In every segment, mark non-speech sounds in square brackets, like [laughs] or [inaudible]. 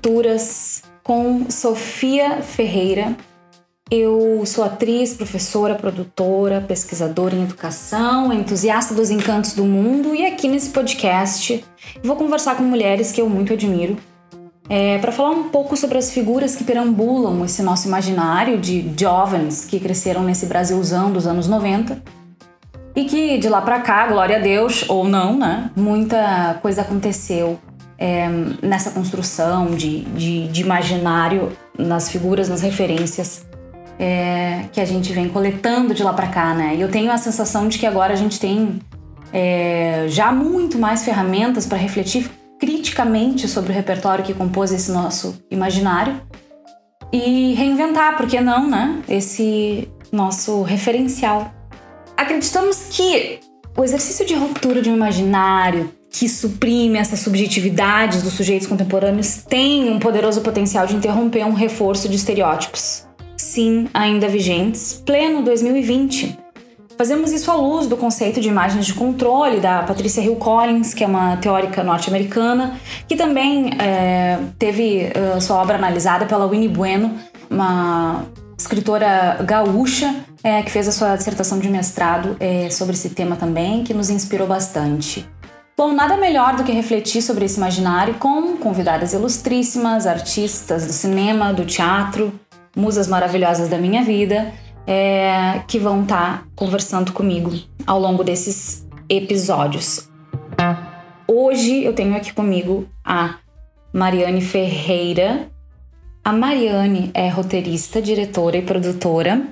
Rupturas com Sofia Ferreira. Eu sou atriz, professora, produtora, pesquisadora em educação, entusiasta dos encantos do mundo e aqui nesse podcast vou conversar com mulheres que eu muito admiro é, para falar um pouco sobre as figuras que perambulam esse nosso imaginário de jovens que cresceram nesse Brasilzão dos anos 90 e que de lá para cá, glória a Deus, ou não, né? Muita coisa aconteceu é, nessa construção de, de, de, imaginário, nas figuras, nas referências é, que a gente vem coletando de lá para cá, né? E eu tenho a sensação de que agora a gente tem é, já muito mais ferramentas para refletir criticamente sobre o repertório que compôs esse nosso imaginário e reinventar, por que não, né? Esse nosso referencial. Acreditamos que o exercício de ruptura de um imaginário que suprime essas subjetividades dos sujeitos contemporâneos tem um poderoso potencial de interromper um reforço de estereótipos, sim, ainda vigentes, pleno 2020. Fazemos isso à luz do conceito de imagens de controle da Patricia Hill Collins, que é uma teórica norte-americana, que também é, teve uh, sua obra analisada pela Winnie Bueno, uma escritora gaúcha é, que fez a sua dissertação de mestrado é, sobre esse tema também, que nos inspirou bastante. Bom, nada melhor do que refletir sobre esse imaginário com convidadas ilustríssimas, artistas do cinema, do teatro, musas maravilhosas da minha vida, é, que vão estar tá conversando comigo ao longo desses episódios. Hoje eu tenho aqui comigo a Mariane Ferreira. A Mariane é roteirista, diretora e produtora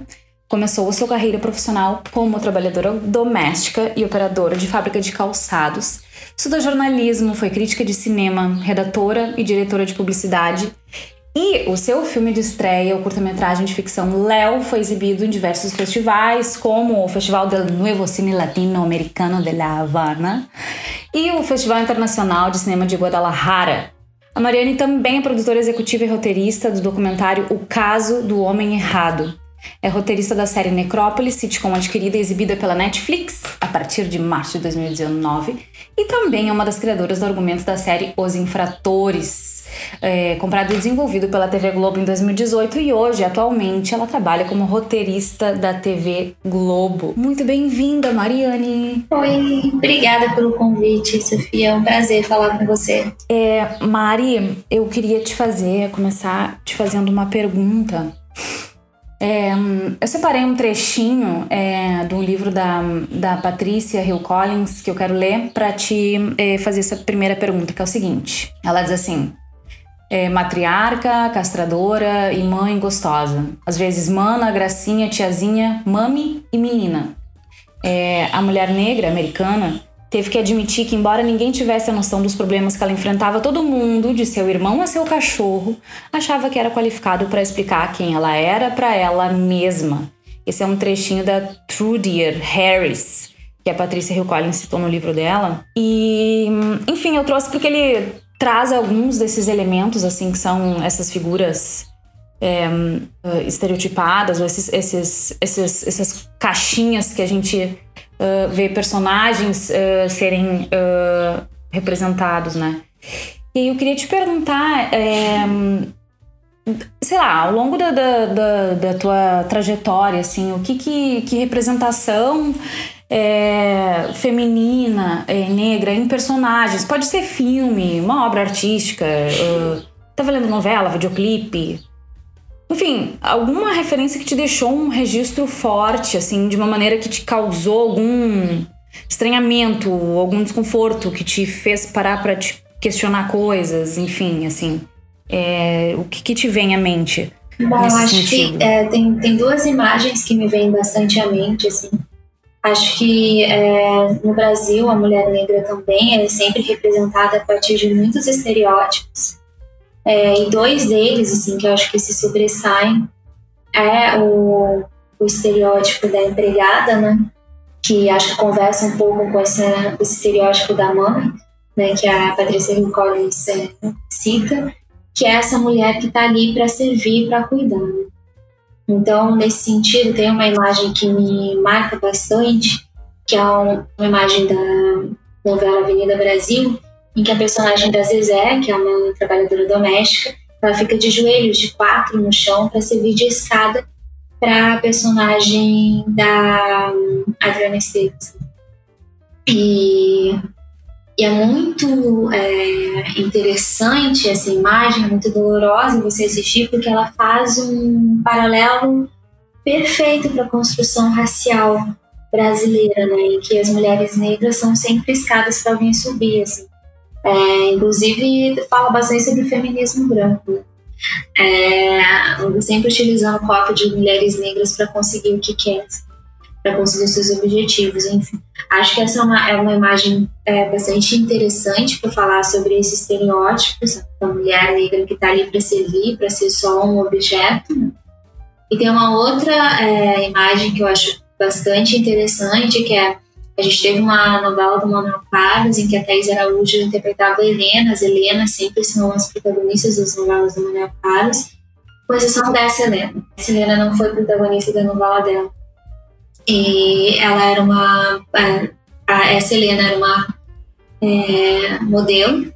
Começou sua carreira profissional como trabalhadora doméstica e operadora de fábrica de calçados. Estudou jornalismo, foi crítica de cinema, redatora e diretora de publicidade. E o seu filme de estreia, o curta-metragem de ficção Léo, foi exibido em diversos festivais, como o Festival del Nuevo Cine Latino-Americano de La Habana e o Festival Internacional de Cinema de Guadalajara. A Mariane também é produtora executiva e roteirista do documentário O Caso do Homem Errado, é roteirista da série Necrópolis, sitcom adquirida e exibida pela Netflix a partir de março de 2019, e também é uma das criadoras do argumento da série Os Infratores, é, comprado e desenvolvido pela TV Globo em 2018 e hoje, atualmente, ela trabalha como roteirista da TV Globo. Muito bem-vinda, Mariane! Oi, obrigada pelo convite, Sofia. É um prazer falar com você. É, Mari, eu queria te fazer, começar te fazendo uma pergunta é, eu separei um trechinho é, do livro da, da Patrícia Hill Collins que eu quero ler para te é, fazer essa primeira pergunta, que é o seguinte. Ela diz assim: é, matriarca, castradora e mãe gostosa. Às vezes, mana, gracinha, tiazinha, mami e menina. É, a mulher negra americana teve que admitir que, embora ninguém tivesse a noção dos problemas que ela enfrentava, todo mundo, de seu irmão a seu cachorro, achava que era qualificado para explicar quem ela era para ela mesma. Esse é um trechinho da Trudier Harris, que a Patrícia Hill Collins citou no livro dela. E, enfim, eu trouxe porque ele traz alguns desses elementos, assim, que são essas figuras é, estereotipadas, ou esses, esses, esses, essas caixinhas que a gente uh, ver personagens uh, serem uh, representados, né? E eu queria te perguntar, é, sei lá, ao longo da, da, da, da, tua trajetória, assim, o que, que, que representação é, feminina, é, negra em personagens, pode ser filme, uma obra artística, uh, tá valendo novela, videoclipe, enfim, alguma referência que te deixou um registro forte, assim, de uma maneira que te causou algum estranhamento, algum desconforto, que te fez parar para te questionar coisas, enfim, assim. É, o que, que, te vem à mente? Bom, acho sentido? que é, tem, tem duas imagens que me vêm bastante à mente, assim. Acho que é, no Brasil a mulher negra também é sempre representada a partir de muitos estereótipos. É, e dois deles, assim, que eu acho que se sobressaem é o, o estereótipo da empregada, né? Que acho que conversa um pouco com esse, esse estereótipo da mãe, né? Que a Patrícia Hill Collins é, cita, que é essa mulher que está ali para servir, para cuidar. Né? Então, nesse sentido, tem uma imagem que me marca bastante, que é uma imagem da novela Avenida Brasil, em que a personagem da Zezé, que é uma trabalhadora doméstica, ela fica de joelhos, de quatro no chão, para servir de escada para a personagem da Adriana Esteves. E, e, é muito é, interessante essa imagem, é muito dolorosa você assistir, porque ela faz um paralelo perfeito para a construção racial brasileira, né, em que as mulheres negras são sempre escadas para alguém subir, assim. É, inclusive, fala bastante sobre o feminismo branco. É, sempre utilizando copo de mulheres negras para conseguir o que quer, para conseguir os seus objetivos, enfim. Acho que essa é uma, é uma imagem é, bastante interessante para falar sobre esses estereótipos da mulher negra que está ali para servir, para ser só um objeto. E tem uma outra é, imagem que eu acho bastante interessante, que é a gente teve uma novela do Manuel Carlos em que a Thais Araújo interpretava Helena. As Helenas sempre são as protagonistas das novelas do Manuel Carlos, com exceção dessa Helena. Essa Helena não foi protagonista da novela dela. E ela era uma. A, essa Helena era uma é, modelo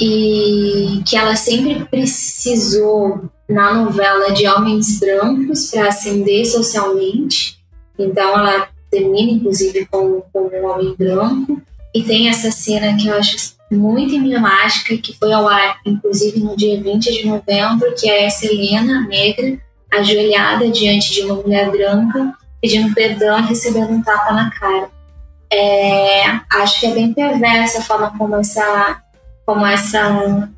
e que ela sempre precisou na novela de homens brancos para ascender socialmente. Então ela termina inclusive com, com um homem branco e tem essa cena que eu acho muito emblemática que foi ao ar inclusive no dia 20 de novembro, que é essa Helena negra ajoelhada diante de uma mulher branca pedindo perdão e recebendo um tapa na cara. É, acho que é bem perversa a forma como essa como essa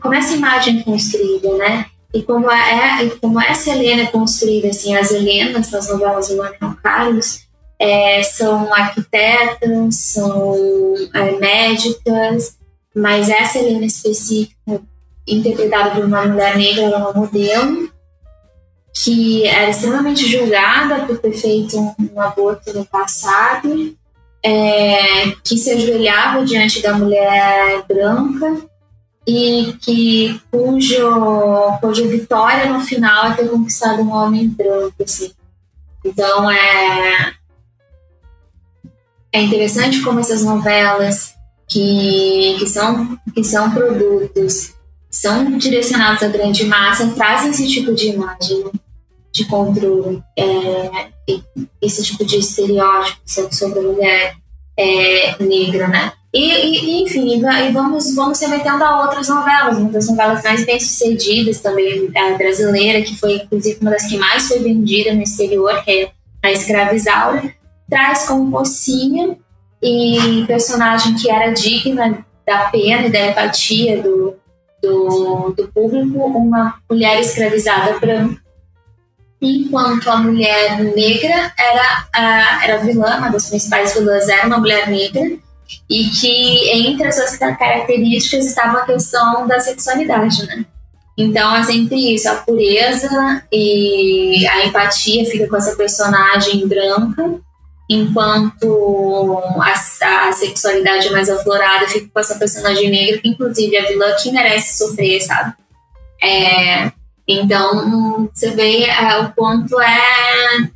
como essa imagem é construída, né? E como, é, como essa Helena é construída, assim, as Helenas das novelas do Manuel Carlos é, são arquitetas, são é, médicas, mas essa Helena específica, interpretada por uma mulher negra, ela é uma modelo, que era extremamente julgada por ter feito um, um aborto no passado, é, que se ajoelhava diante da mulher branca e que cujo, cuja vitória no final é ter conquistado um homem branco, assim. Então é é interessante como essas novelas que, que, são, que são produtos são direcionados à grande massa trazem esse tipo de imagem né? de controle, é, esse tipo de estereótipo sobre a mulher é, negra, né? E, e, enfim, e vamos, vamos se metendo a outras novelas, uma das novelas mais bem sucedidas também, a brasileira, que foi inclusive uma das que mais foi vendida no exterior, que é a Escravizaura, traz como mocinha e personagem que era digna da pena e da empatia do, do, do público, uma mulher escravizada branca enquanto a mulher negra era a, era vilã, uma das principais vilãs era uma mulher negra, e que entre as suas características estava a questão da sexualidade, né? Então é sempre isso, a pureza e a empatia fica com essa personagem branca, enquanto a, a sexualidade mais aflorada fica com essa personagem negra, que inclusive a vilã que merece sofrer, sabe? É, então, você vê é, o quanto é,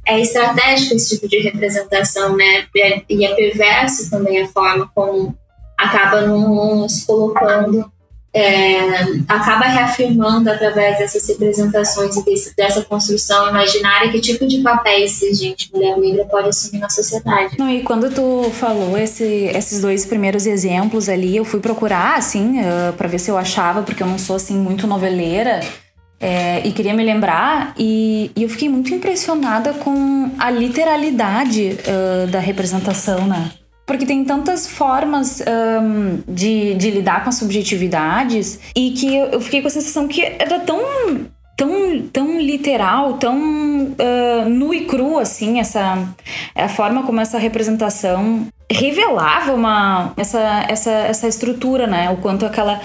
é estratégico esse tipo de representação, né? E é perverso também a forma como acaba nos colocando, é, acaba reafirmando através dessas representações e desse, dessa construção imaginária que tipo de papéis a gente, mulher negra, pode assumir na sociedade. Não, e quando tu falou esse, esses dois primeiros exemplos ali, eu fui procurar, assim, uh, para ver se eu achava, porque eu não sou, assim, muito noveleira. É, e queria me lembrar, e, e, eu fiquei muito impressionada com a literalidade uh, da representação, né? Porque tem tantas formas um, de, de lidar com as subjetividades e que eu, eu fiquei com a sensação que era tão tão, tão literal, tão uh, nu e cru, assim, essa a forma como essa representação revelava uma essa, essa, essa estrutura, né? O quanto aquela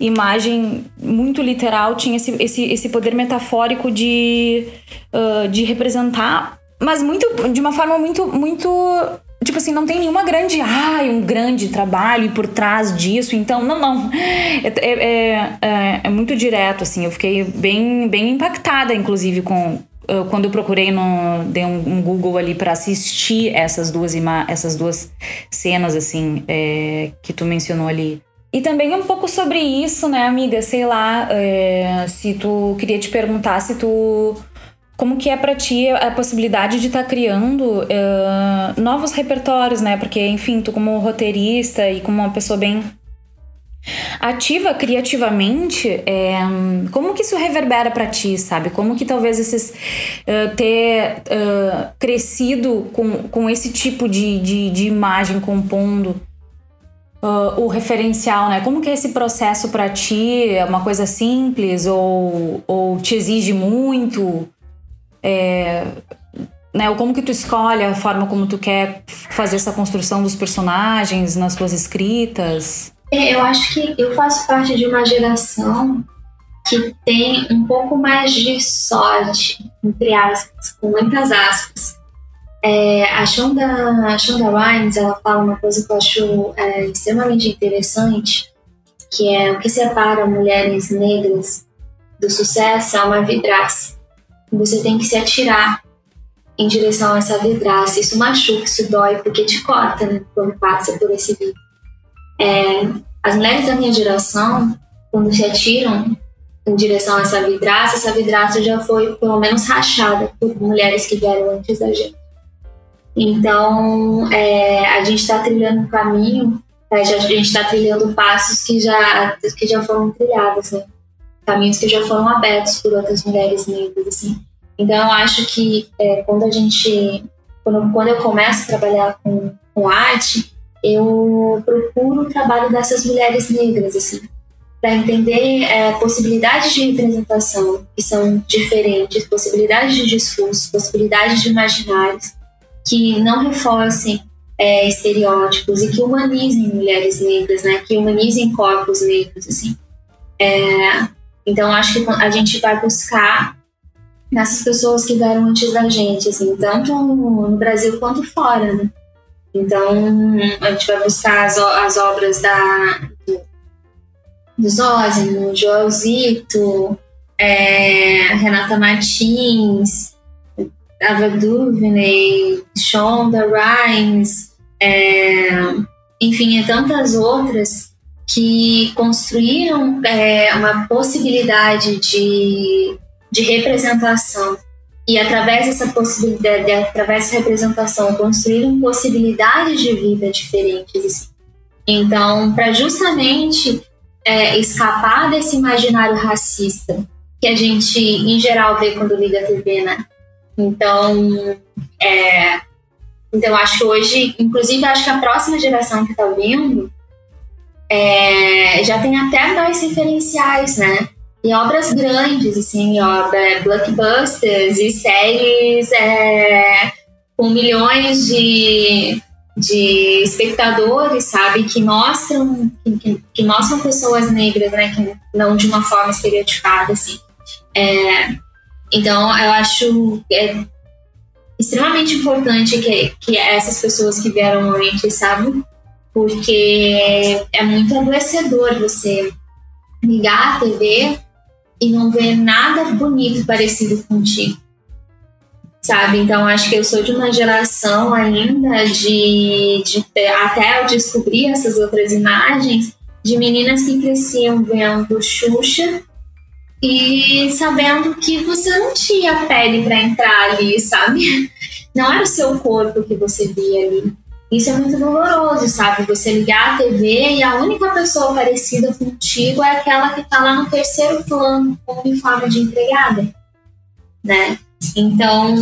imagem muito literal tinha esse, esse, esse poder metafórico de, uh, de representar, mas muito de uma forma muito muito tipo assim, não tem nenhuma grande, ai, um grande trabalho por trás disso, então, não, não. É, é, é, é, muito direto, assim, eu fiquei bem, bem impactada, inclusive, com, quando eu procurei no dei um, um Google ali para assistir essas duas essas duas cenas assim é, que tu mencionou ali. E também um pouco sobre isso né amiga? Sei lá é, se tu queria te perguntar se tu como que é para ti a possibilidade de estar tá criando uh, novos repertórios né? Porque enfim tu como roteirista e como uma pessoa bem ativa criativamente, é, como que isso reverbera para ti, sabe? Como que talvez esses uh, ter uh, crescido com, com esse tipo de, de, de imagem compondo uh, o referencial, né? Como que é esse processo para ti? É uma coisa simples ou, ou te exige muito? É, né? Ou como que tu escolhe a forma como tu quer fazer essa construção dos personagens nas tuas escritas? É, eu acho que eu faço parte de uma geração que tem um pouco mais de sorte, entre aspas, com muitas aspas. É, a, Shonda, a Shonda Rhimes, ela fala uma coisa que eu acho é, extremamente interessante, que é o que separa mulheres negras do sucesso é uma vidraça. Você tem que se atirar em direção a essa vidraça. Isso machuca, isso dói, porque te corta né, quando passa por esse vidro. É, as mulheres da minha geração, quando se atiram em direção a essa vidraça, essa vidraça já foi pelo menos rachada por mulheres que vieram antes da gente. Então, é, a gente está trilhando um caminho, é, a gente está trilhando passos que já, que já foram trilhados, né? caminhos que já foram abertos por outras mulheres negras, assim. Então, eu acho que é, quando a gente, quando, quando eu começo a trabalhar com, com arte, eu procuro o trabalho dessas mulheres negras, assim, para entender é, possibilidades de representação que são diferentes, possibilidades de discurso, possibilidades de imaginários que não reforcem é, estereótipos e que humanizem mulheres negras, né? Que humanizem corpos negros, assim. É, então acho que a gente vai buscar nessas pessoas que vieram antes da gente, assim, tanto no Brasil quanto fora, né? Então, a gente vai buscar as, as obras da, do, do Zózimo, Joelzito, é, Renata Martins, Ava DuVernay, Shonda Rhimes, é, enfim, e tantas outras que construíram é, uma possibilidade de, de representação e através dessa possibilidade, através dessa representação, construíram possibilidades de vida diferentes. Assim. Então, para justamente é, escapar desse imaginário racista que a gente, em geral, vê quando liga a TV, né? Então, é, então acho que hoje, inclusive, acho que a próxima geração que está vindo é, já tem até dois referenciais, né? Em obras grandes, assim, obras blockbusters e séries é, com milhões de, de espectadores, sabe, que mostram que, que, mostram pessoas negras, né, que não de uma forma estereotipada, assim. É, então, eu acho é, extremamente importante que, que essas pessoas que vieram antes, sabe, porque é muito adoecedor você ligar a TV e não ver nada bonito parecido contigo. Sabe? Então, acho que eu sou de uma geração ainda de, de até eu descobrir essas outras imagens de meninas que cresciam vendo Xuxa e sabendo que você não tinha pele para entrar ali, sabe? Não era o seu corpo que você via ali. Isso é muito doloroso, sabe? Você ligar a TV e a única pessoa parecida contigo é aquela que tá lá no terceiro plano com uniforme de empregada, né? Então,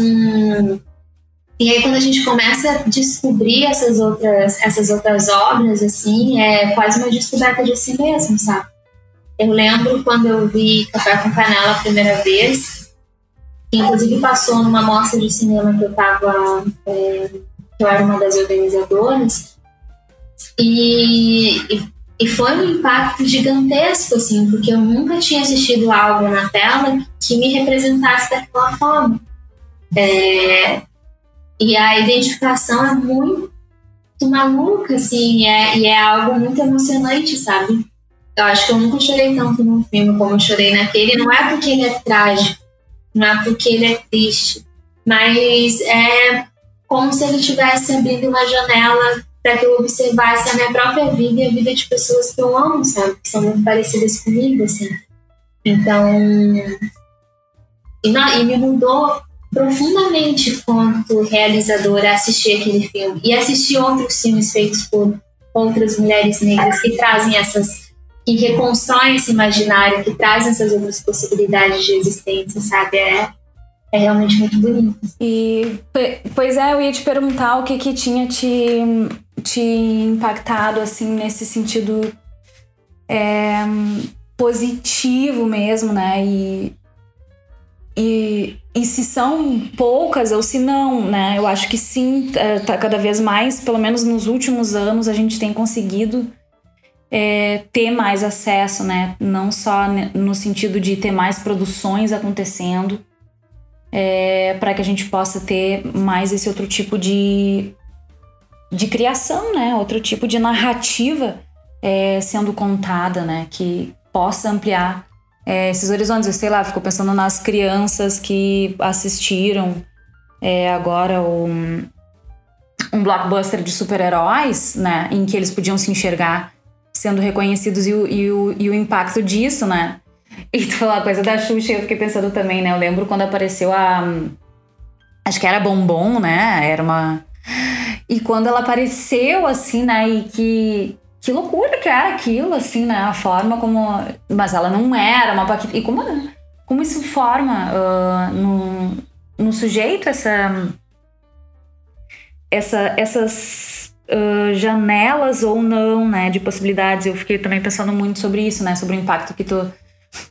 e aí quando a gente começa a descobrir essas outras, essas outras obras, assim, é quase uma descoberta de si mesmo, sabe? Eu lembro quando eu vi Café com Canela a primeira vez, que inclusive passou numa mostra de cinema que eu tava... É, eu era uma das organizadoras, e, e, e, foi um impacto gigantesco, assim, porque eu nunca tinha assistido algo na tela que me representasse daquela forma. É, e a identificação é muito maluca, assim, é, e é algo muito emocionante, sabe? Eu acho que eu nunca chorei tanto num filme como chorei naquele. Não é porque ele é trágico, não é porque ele é triste, mas é como se ele estivesse abrindo uma janela para que eu observasse a minha própria vida e a vida de pessoas que eu amo, sabe? Que são muito parecidas comigo, assim. Então, e, não, e me mudou profundamente quanto realizadora assistir aquele filme e assistir outros filmes feitos por outras mulheres negras que trazem essas que reconstroem esse imaginário, que trazem essas outras possibilidades de existência, sabe? É, é realmente muito bonito. E, pois é, eu ia te perguntar o que que tinha te, te impactado, assim, nesse sentido é, positivo mesmo, né? E, e, e se são poucas ou se não, né? Eu acho que sim, é, tá cada vez mais, pelo menos nos últimos anos, a gente tem conseguido é, ter mais acesso, né? Não só no sentido de ter mais produções acontecendo, é, para que a gente possa ter mais esse outro tipo de, de criação, né? Outro tipo de narrativa é, sendo contada, né? Que possa ampliar é, esses horizontes. Eu sei lá, fico pensando nas crianças que assistiram é, agora um, um blockbuster de super-heróis, né? Em que eles podiam se enxergar sendo reconhecidos e o, e o, e o impacto disso, né? E tu falou a coisa da Xuxa, eu fiquei pensando também, né? Eu lembro quando apareceu a. Acho que era Bombom, né? Era uma. E quando ela apareceu, assim, né? E que que loucura que era aquilo, assim, né? A forma como. Mas ela não era uma Paquita. E como, como isso forma uh, no, no sujeito essa. essa essas uh, janelas ou não, né? De possibilidades. Eu fiquei também pensando muito sobre isso, né? Sobre o impacto que tu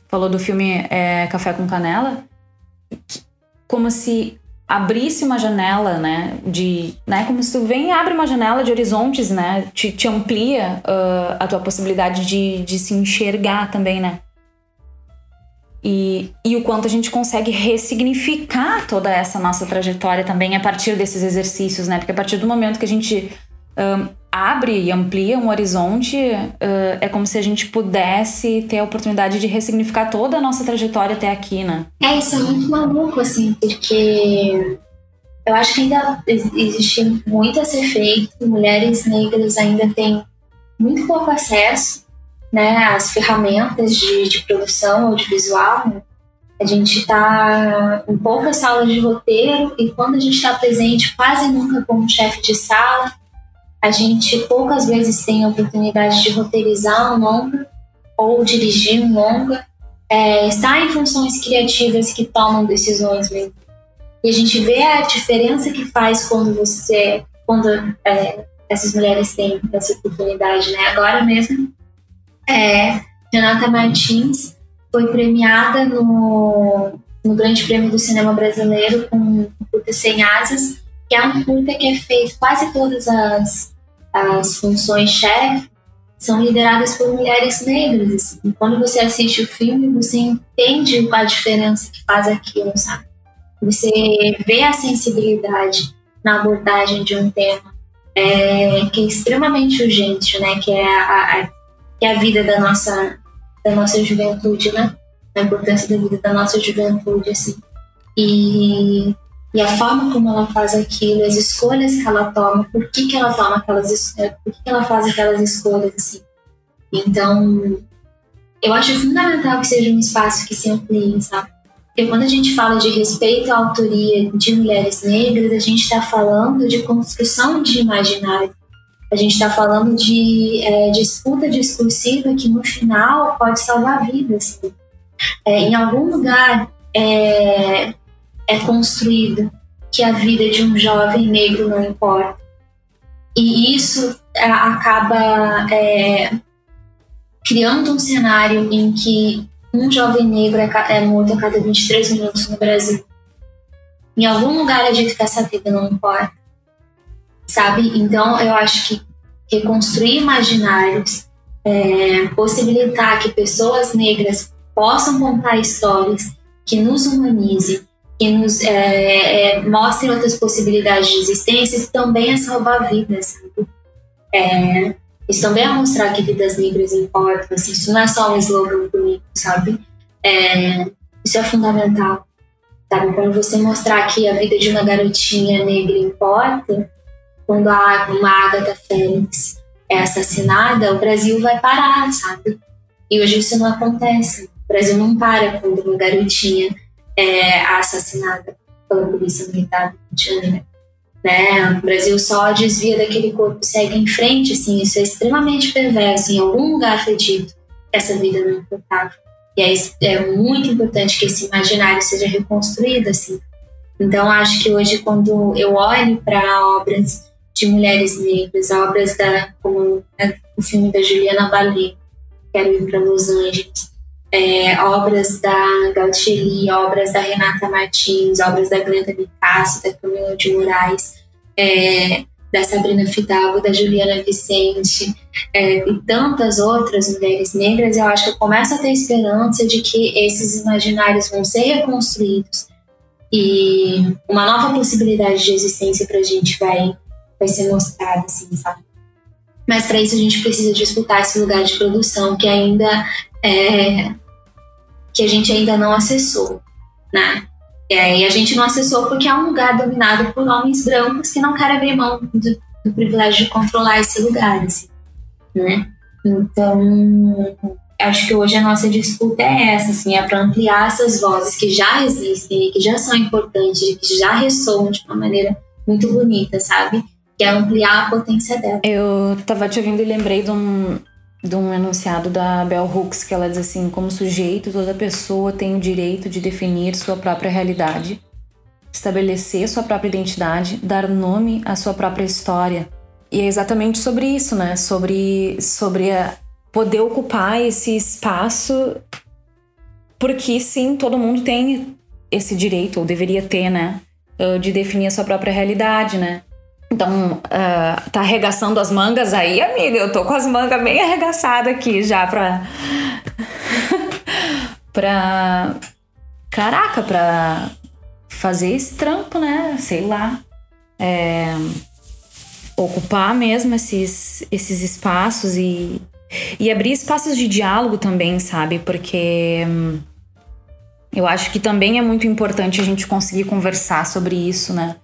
falou do filme é, Café com Canela. Como se abrisse uma janela, né, de, né, como se tu vem e abre uma janela de horizontes, né, te, te amplia uh, a tua possibilidade de, de se enxergar também, né. E, e o quanto a gente consegue ressignificar toda essa nossa trajetória também a partir desses exercícios, né, porque a partir do momento que a gente um, abre e amplia um horizonte, uh, é como se a gente pudesse ter a oportunidade de ressignificar toda a nossa trajetória até aqui, né? É, isso é muito maluco, assim, porque eu acho que ainda existe muito a ser feito, mulheres negras ainda têm muito pouco acesso né, às ferramentas de, de produção audiovisual. Né? A gente está em poucas salas de roteiro e quando a gente está presente, quase nunca como chefe de sala a gente poucas vezes tem a oportunidade de roteirizar um longa ou dirigir um longa, é, estar em funções criativas que tomam decisões mesmo. E a gente vê a diferença que faz quando você, quando é, essas mulheres têm essa oportunidade, né? Agora mesmo, é, Renata Martins foi premiada no, no Grande Prêmio do Cinema Brasileiro com Curta Sem Asas, que é um curta que é feito quase todas as as funções-chefe são lideradas por mulheres negras. Assim. Quando você assiste o filme, você entende a diferença que faz aquilo, sabe? Você vê a sensibilidade na abordagem de um tema é, que é extremamente urgente, né? Que é a, a, que é a vida da nossa, da nossa juventude, né? A importância da vida da nossa juventude, assim. E e a forma como ela faz aquilo, as escolhas que ela toma, por que, que ela toma aquelas por que, que ela faz aquelas escolhas assim. Então, eu acho fundamental que seja um espaço que se amplie, sabe? Porque quando a gente fala de respeito à autoria de mulheres negras, a gente está falando de construção de imaginário. A gente está falando de é, disputa discursiva que no final pode salvar vidas. É, em algum lugar é, é construído que a vida de um jovem negro não importa. E isso é, acaba é, criando um cenário em que um jovem negro é, é morto a cada 23 minutos no Brasil. Em algum lugar é dito que essa vida não importa. Sabe? Então eu acho que reconstruir imaginários, é, possibilitar que pessoas negras possam contar histórias que nos humanizem, que nos é, é, mostrem outras possibilidades de existência, isso também é salvar vidas. É, isso também é mostrar que vidas negras importam. Assim, isso não é só um slogan bonito, sabe? É, isso é fundamental. Sabe? Quando você mostrar que a vida de uma garotinha negra importa, quando a, uma Agatha Félix é assassinada, o Brasil vai parar, sabe? E hoje isso não acontece. O Brasil não para quando uma garotinha é assassinada pela polícia militar né? O Brasil só desvia daquele corpo, segue em frente, assim, isso é extremamente perverso. Em algum lugar foi dito que essa vida não importava. E é, é muito importante que esse imaginário seja reconstruído, assim. Então, acho que hoje, quando eu olho para obras de mulheres negras, obras da, como né, o filme da Juliana Bale, Quero ir para Los Angeles, é, obras da Gautieri, obras da Renata Martins, obras da Glenda Picasso, da Camila de Moraes, é, da Sabrina Fidalgo, da Juliana Vicente é, e tantas outras mulheres negras, eu acho que eu começo a ter esperança de que esses imaginários vão ser reconstruídos e uma nova possibilidade de existência para a gente vai, vai ser mostrada, assim, sabe? Mas para isso a gente precisa disputar esse lugar de produção que ainda é, que a gente ainda não acessou, né? E a gente não acessou porque é um lugar dominado por homens brancos que não querem abrir mão do, do privilégio de controlar esse lugar, assim, né? Então, acho que hoje a nossa disputa é essa, assim, é para ampliar essas vozes que já existem, que já são importantes, que já ressoam de uma maneira muito bonita, sabe? que é ampliar a potência dela. Eu tava te ouvindo e lembrei de um, de um enunciado da Bell Hooks que ela diz assim: como sujeito, toda pessoa tem o direito de definir sua própria realidade, estabelecer sua própria identidade, dar nome à sua própria história. E é exatamente sobre isso, né? Sobre, sobre a, poder ocupar esse espaço, porque sim, todo mundo tem esse direito, ou deveria ter, né? De definir a sua própria realidade, né? Então, uh, tá arregaçando as mangas aí, amiga? Eu tô com as mangas bem arregaçadas aqui já pra. [laughs] pra. Caraca, pra fazer esse trampo, né? Sei lá. É, ocupar mesmo esses, esses espaços e, e abrir espaços de diálogo também, sabe? Porque. Hum, eu acho que também é muito importante a gente conseguir conversar sobre isso, né?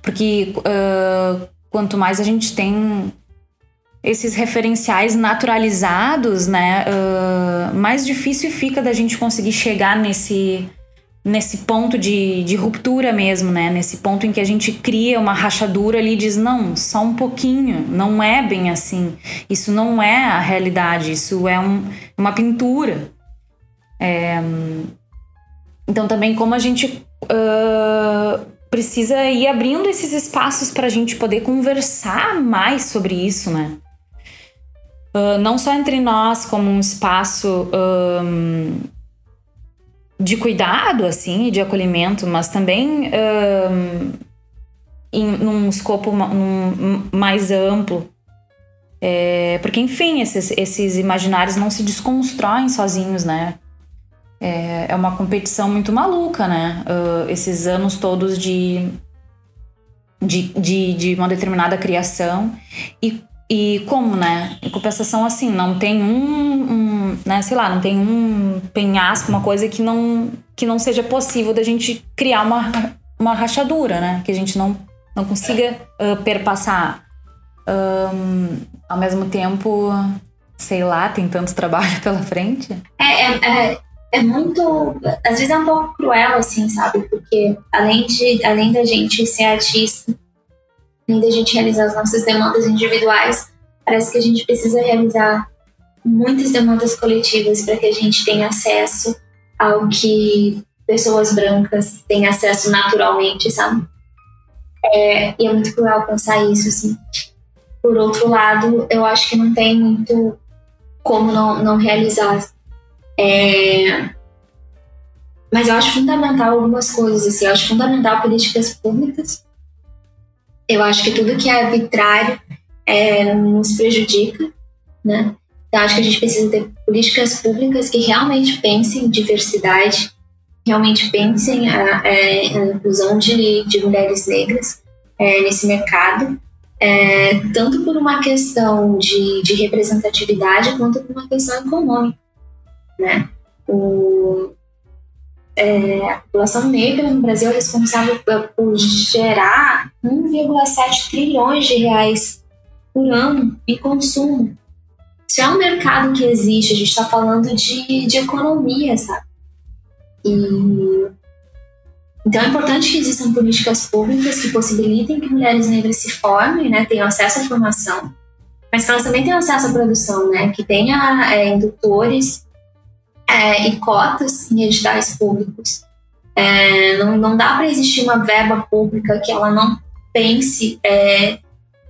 Porque uh, quanto mais a gente tem esses referenciais naturalizados, né, uh, mais difícil fica da gente conseguir chegar nesse nesse ponto de, de ruptura mesmo, né? Nesse ponto em que a gente cria uma rachadura ali e diz, não, só um pouquinho, não é bem assim. Isso não é a realidade, isso é um, uma pintura. É, então também como a gente uh, precisa ir abrindo esses espaços para a gente poder conversar mais sobre isso, né? Uh, não só entre nós como um espaço um, de cuidado, assim, de acolhimento, mas também um, em num escopo num, mais amplo. É, porque, enfim, esses, esses imaginários não se desconstroem sozinhos, né? É, é uma competição muito maluca, né? Uh, esses anos todos de, de, de, de, uma determinada criação. E, e como, né? Em compensação, assim, não tem um, um, né? Sei lá, não tem um penhasco, uma coisa que não, que não seja possível da gente criar uma, uma rachadura, né? Que a gente não, não consiga uh, perpassar. Um, ao mesmo tempo, sei lá, tem tanto trabalho [laughs] pela frente. É, é, é é muito. Às vezes é um pouco cruel, assim, sabe? Porque além, de, além da gente ser artista, além da gente realizar as nossas demandas individuais, parece que a gente precisa realizar muitas demandas coletivas para que a gente tenha acesso ao que pessoas brancas têm acesso naturalmente, sabe? É, e é muito cruel pensar isso, assim. Por outro lado, eu acho que não tem muito como não, não realizar é... Mas eu acho fundamental algumas coisas, assim, eu acho fundamental políticas públicas. Eu acho que tudo que é arbitrário é, nos prejudica, né? Então, acho que a gente precisa ter políticas públicas que realmente pensem em diversidade, realmente pensem a, a inclusão de, de mulheres negras é, nesse mercado, é, tanto por uma questão de, de representatividade quanto por uma questão econômica né? O, é, a população negra no Brasil é responsável por gerar 1,7 trilhões de reais por ano em consumo. Isso é um mercado que existe, a gente está falando de, de economia, sabe? E então é importante que existam políticas públicas que possibilitem que mulheres negras se formem, né, tenham acesso à formação, mas que elas também tenham acesso à produção, né, que tenha é, indutores é, e cotas em editais públicos. É, não, não dá para existir uma verba pública que ela não pense, é,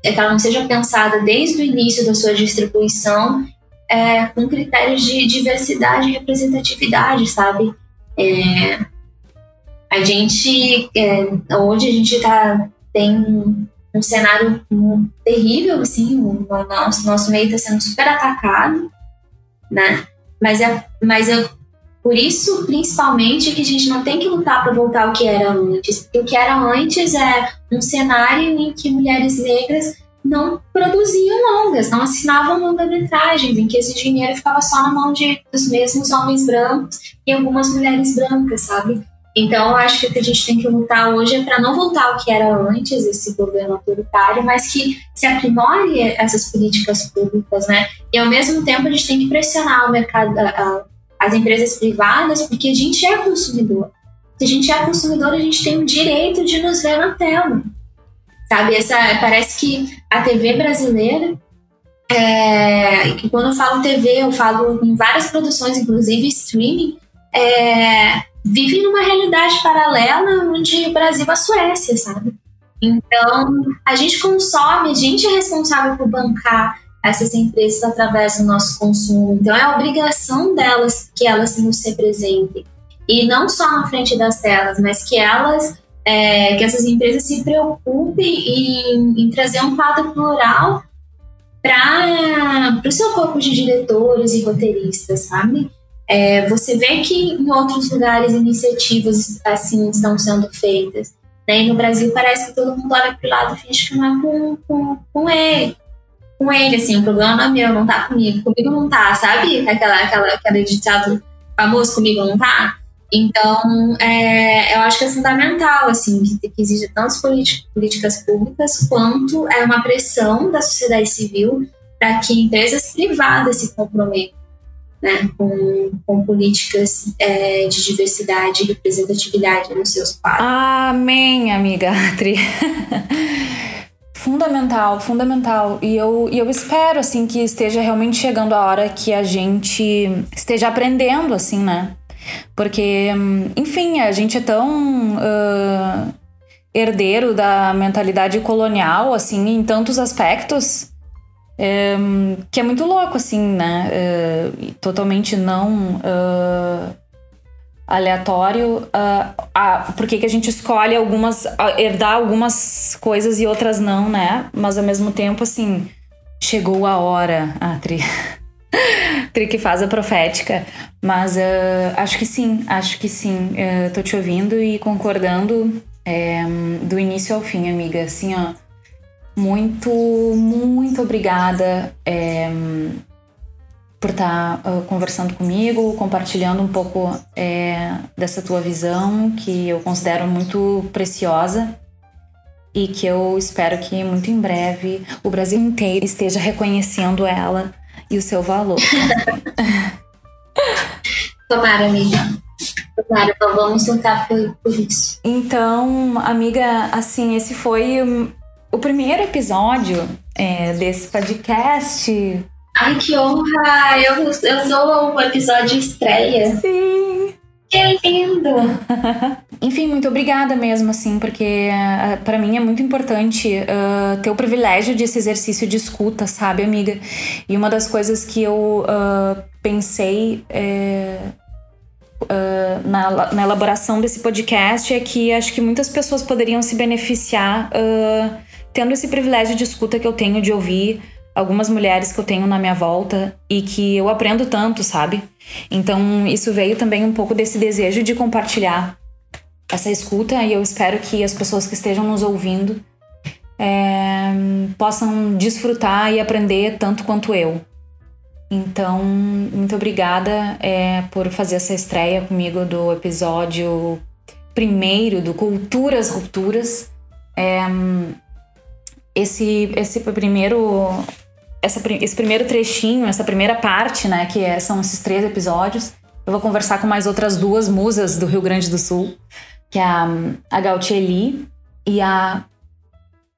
é, que ela não seja pensada desde o início da sua distribuição é, com critérios de diversidade e representatividade, sabe? É, a gente, é, hoje a gente tá, tem um cenário terrível, assim, o nosso, nosso meio está sendo super atacado, né? Mas é, mas é por isso, principalmente, que a gente não tem que lutar para voltar ao que era antes. O que era antes é um cenário em que mulheres negras não produziam longas, não assinavam longa-metragens, em que esse dinheiro ficava só na mão de, dos mesmos homens brancos e algumas mulheres brancas, sabe? Então, eu acho que o que a gente tem que lutar hoje é para não voltar ao que era antes, esse governo autoritário, mas que se aprimore essas políticas públicas, né? E ao mesmo tempo a gente tem que pressionar o mercado, a, as empresas privadas, porque a gente é consumidor. Se a gente é consumidor, a gente tem o direito de nos ver na tela. Sabe? Essa, parece que a TV brasileira é, que quando eu falo TV, eu falo em várias produções, inclusive streaming, é, vive numa realidade paralela onde o Brasil é a Suécia, sabe? Então, a gente consome, a gente é responsável por bancar essas empresas através do nosso consumo. Então, é obrigação delas que elas nos representem. E não só na frente das telas, mas que elas, é, que essas empresas se preocupem em, em trazer um quadro plural para o seu corpo de diretores e roteiristas, sabe? É, você vê que em outros lugares iniciativas assim estão sendo feitas. Né? E no Brasil parece que todo mundo olha para o lado e finge que não é com, com, com ele. Com ele, assim, o problema não é meu, não tá comigo. Comigo não tá, sabe? Aquela, aquela, aquele ditado famoso, comigo não tá. Então, é, eu acho que é fundamental, assim, que, que exija tantas políticas públicas quanto é uma pressão da sociedade civil para que empresas privadas se comprometam né, com, com políticas é, de diversidade e representatividade nos seus quadros. Amém, amiga Atri. [laughs] fundamental, fundamental. E eu, e eu espero, assim, que esteja realmente chegando a hora que a gente esteja aprendendo, assim, né? Porque, enfim, a gente é tão uh, herdeiro da mentalidade colonial, assim, em tantos aspectos, um, que é muito louco, assim, né? Uh, totalmente não uh, aleatório. Uh, uh, por que, a gente escolhe algumas. herdar algumas coisas e outras não, né? Mas ao mesmo tempo, assim, chegou a hora, a Tri. [laughs] Tri que faz a profética. Mas acho que sim, acho que sim. tô te ouvindo e concordando é, do início ao fim, amiga. Assim, ó muito, muito obrigada é, por estar tá, uh, conversando comigo, compartilhando um pouco é, dessa tua visão, que eu considero muito preciosa e que eu espero que muito em breve o Brasil inteiro esteja reconhecendo ela e o seu valor. [laughs] Tomara, amiga. Tomara, vamos lutar por, por isso. Então, amiga, assim, esse foi o primeiro episódio é, desse podcast. Ai, que honra! Eu, eu sou o episódio estreia. Sim! Que lindo! [laughs] Enfim, muito obrigada mesmo, assim, porque uh, para mim é muito importante uh, ter o privilégio desse exercício de escuta, sabe, amiga? E uma das coisas que eu uh, pensei é, na, na, elaboração desse podcast é que acho que muitas pessoas poderiam se beneficiar tendo esse privilégio de escuta que eu tenho de ouvir algumas mulheres que eu tenho na minha volta e que eu aprendo tanto, sabe? Então, isso veio também um pouco desse desejo de compartilhar essa escuta e eu espero que as pessoas que estejam nos ouvindo é, possam desfrutar e aprender tanto quanto eu. Então, muito obrigada é, por fazer essa estreia comigo do episódio primeiro do Culturas Rupturas. É, esse, esse primeiro essa, esse primeiro trechinho, essa primeira parte, né, que é, são esses três episódios, eu vou conversar com mais outras duas musas do Rio Grande do Sul, que é a, a Gautieli e a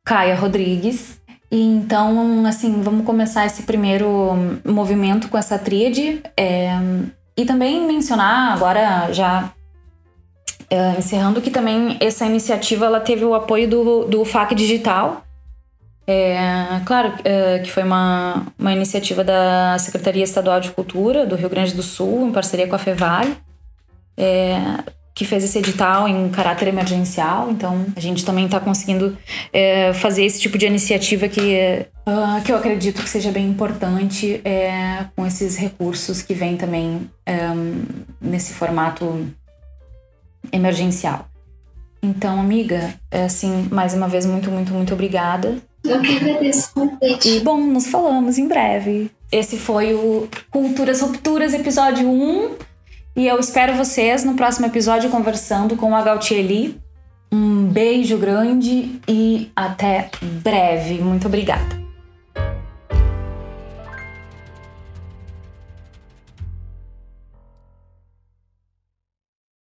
Caia Rodrigues. E então, assim, vamos começar esse primeiro movimento com essa tríade. É, e também mencionar, agora já é, encerrando, que também essa iniciativa ela teve o apoio do, do FAC Digital. É, claro é, que foi uma, uma iniciativa da Secretaria Estadual de Cultura do Rio Grande do Sul, em parceria com a FEVALE. É, que fez esse edital em caráter emergencial, então a gente também está conseguindo é, fazer esse tipo de iniciativa que, uh, que eu acredito que seja bem importante é, com esses recursos que vêm também um, nesse formato emergencial. Então, amiga, é, assim, mais uma vez, muito, muito, muito obrigada. Eu que agradeço o convite. E, bom, nos falamos em breve. Esse foi o Culturas Rupturas, episódio 1. E eu espero vocês no próximo episódio conversando com a Gautieli. Um beijo grande e até breve. Muito obrigada.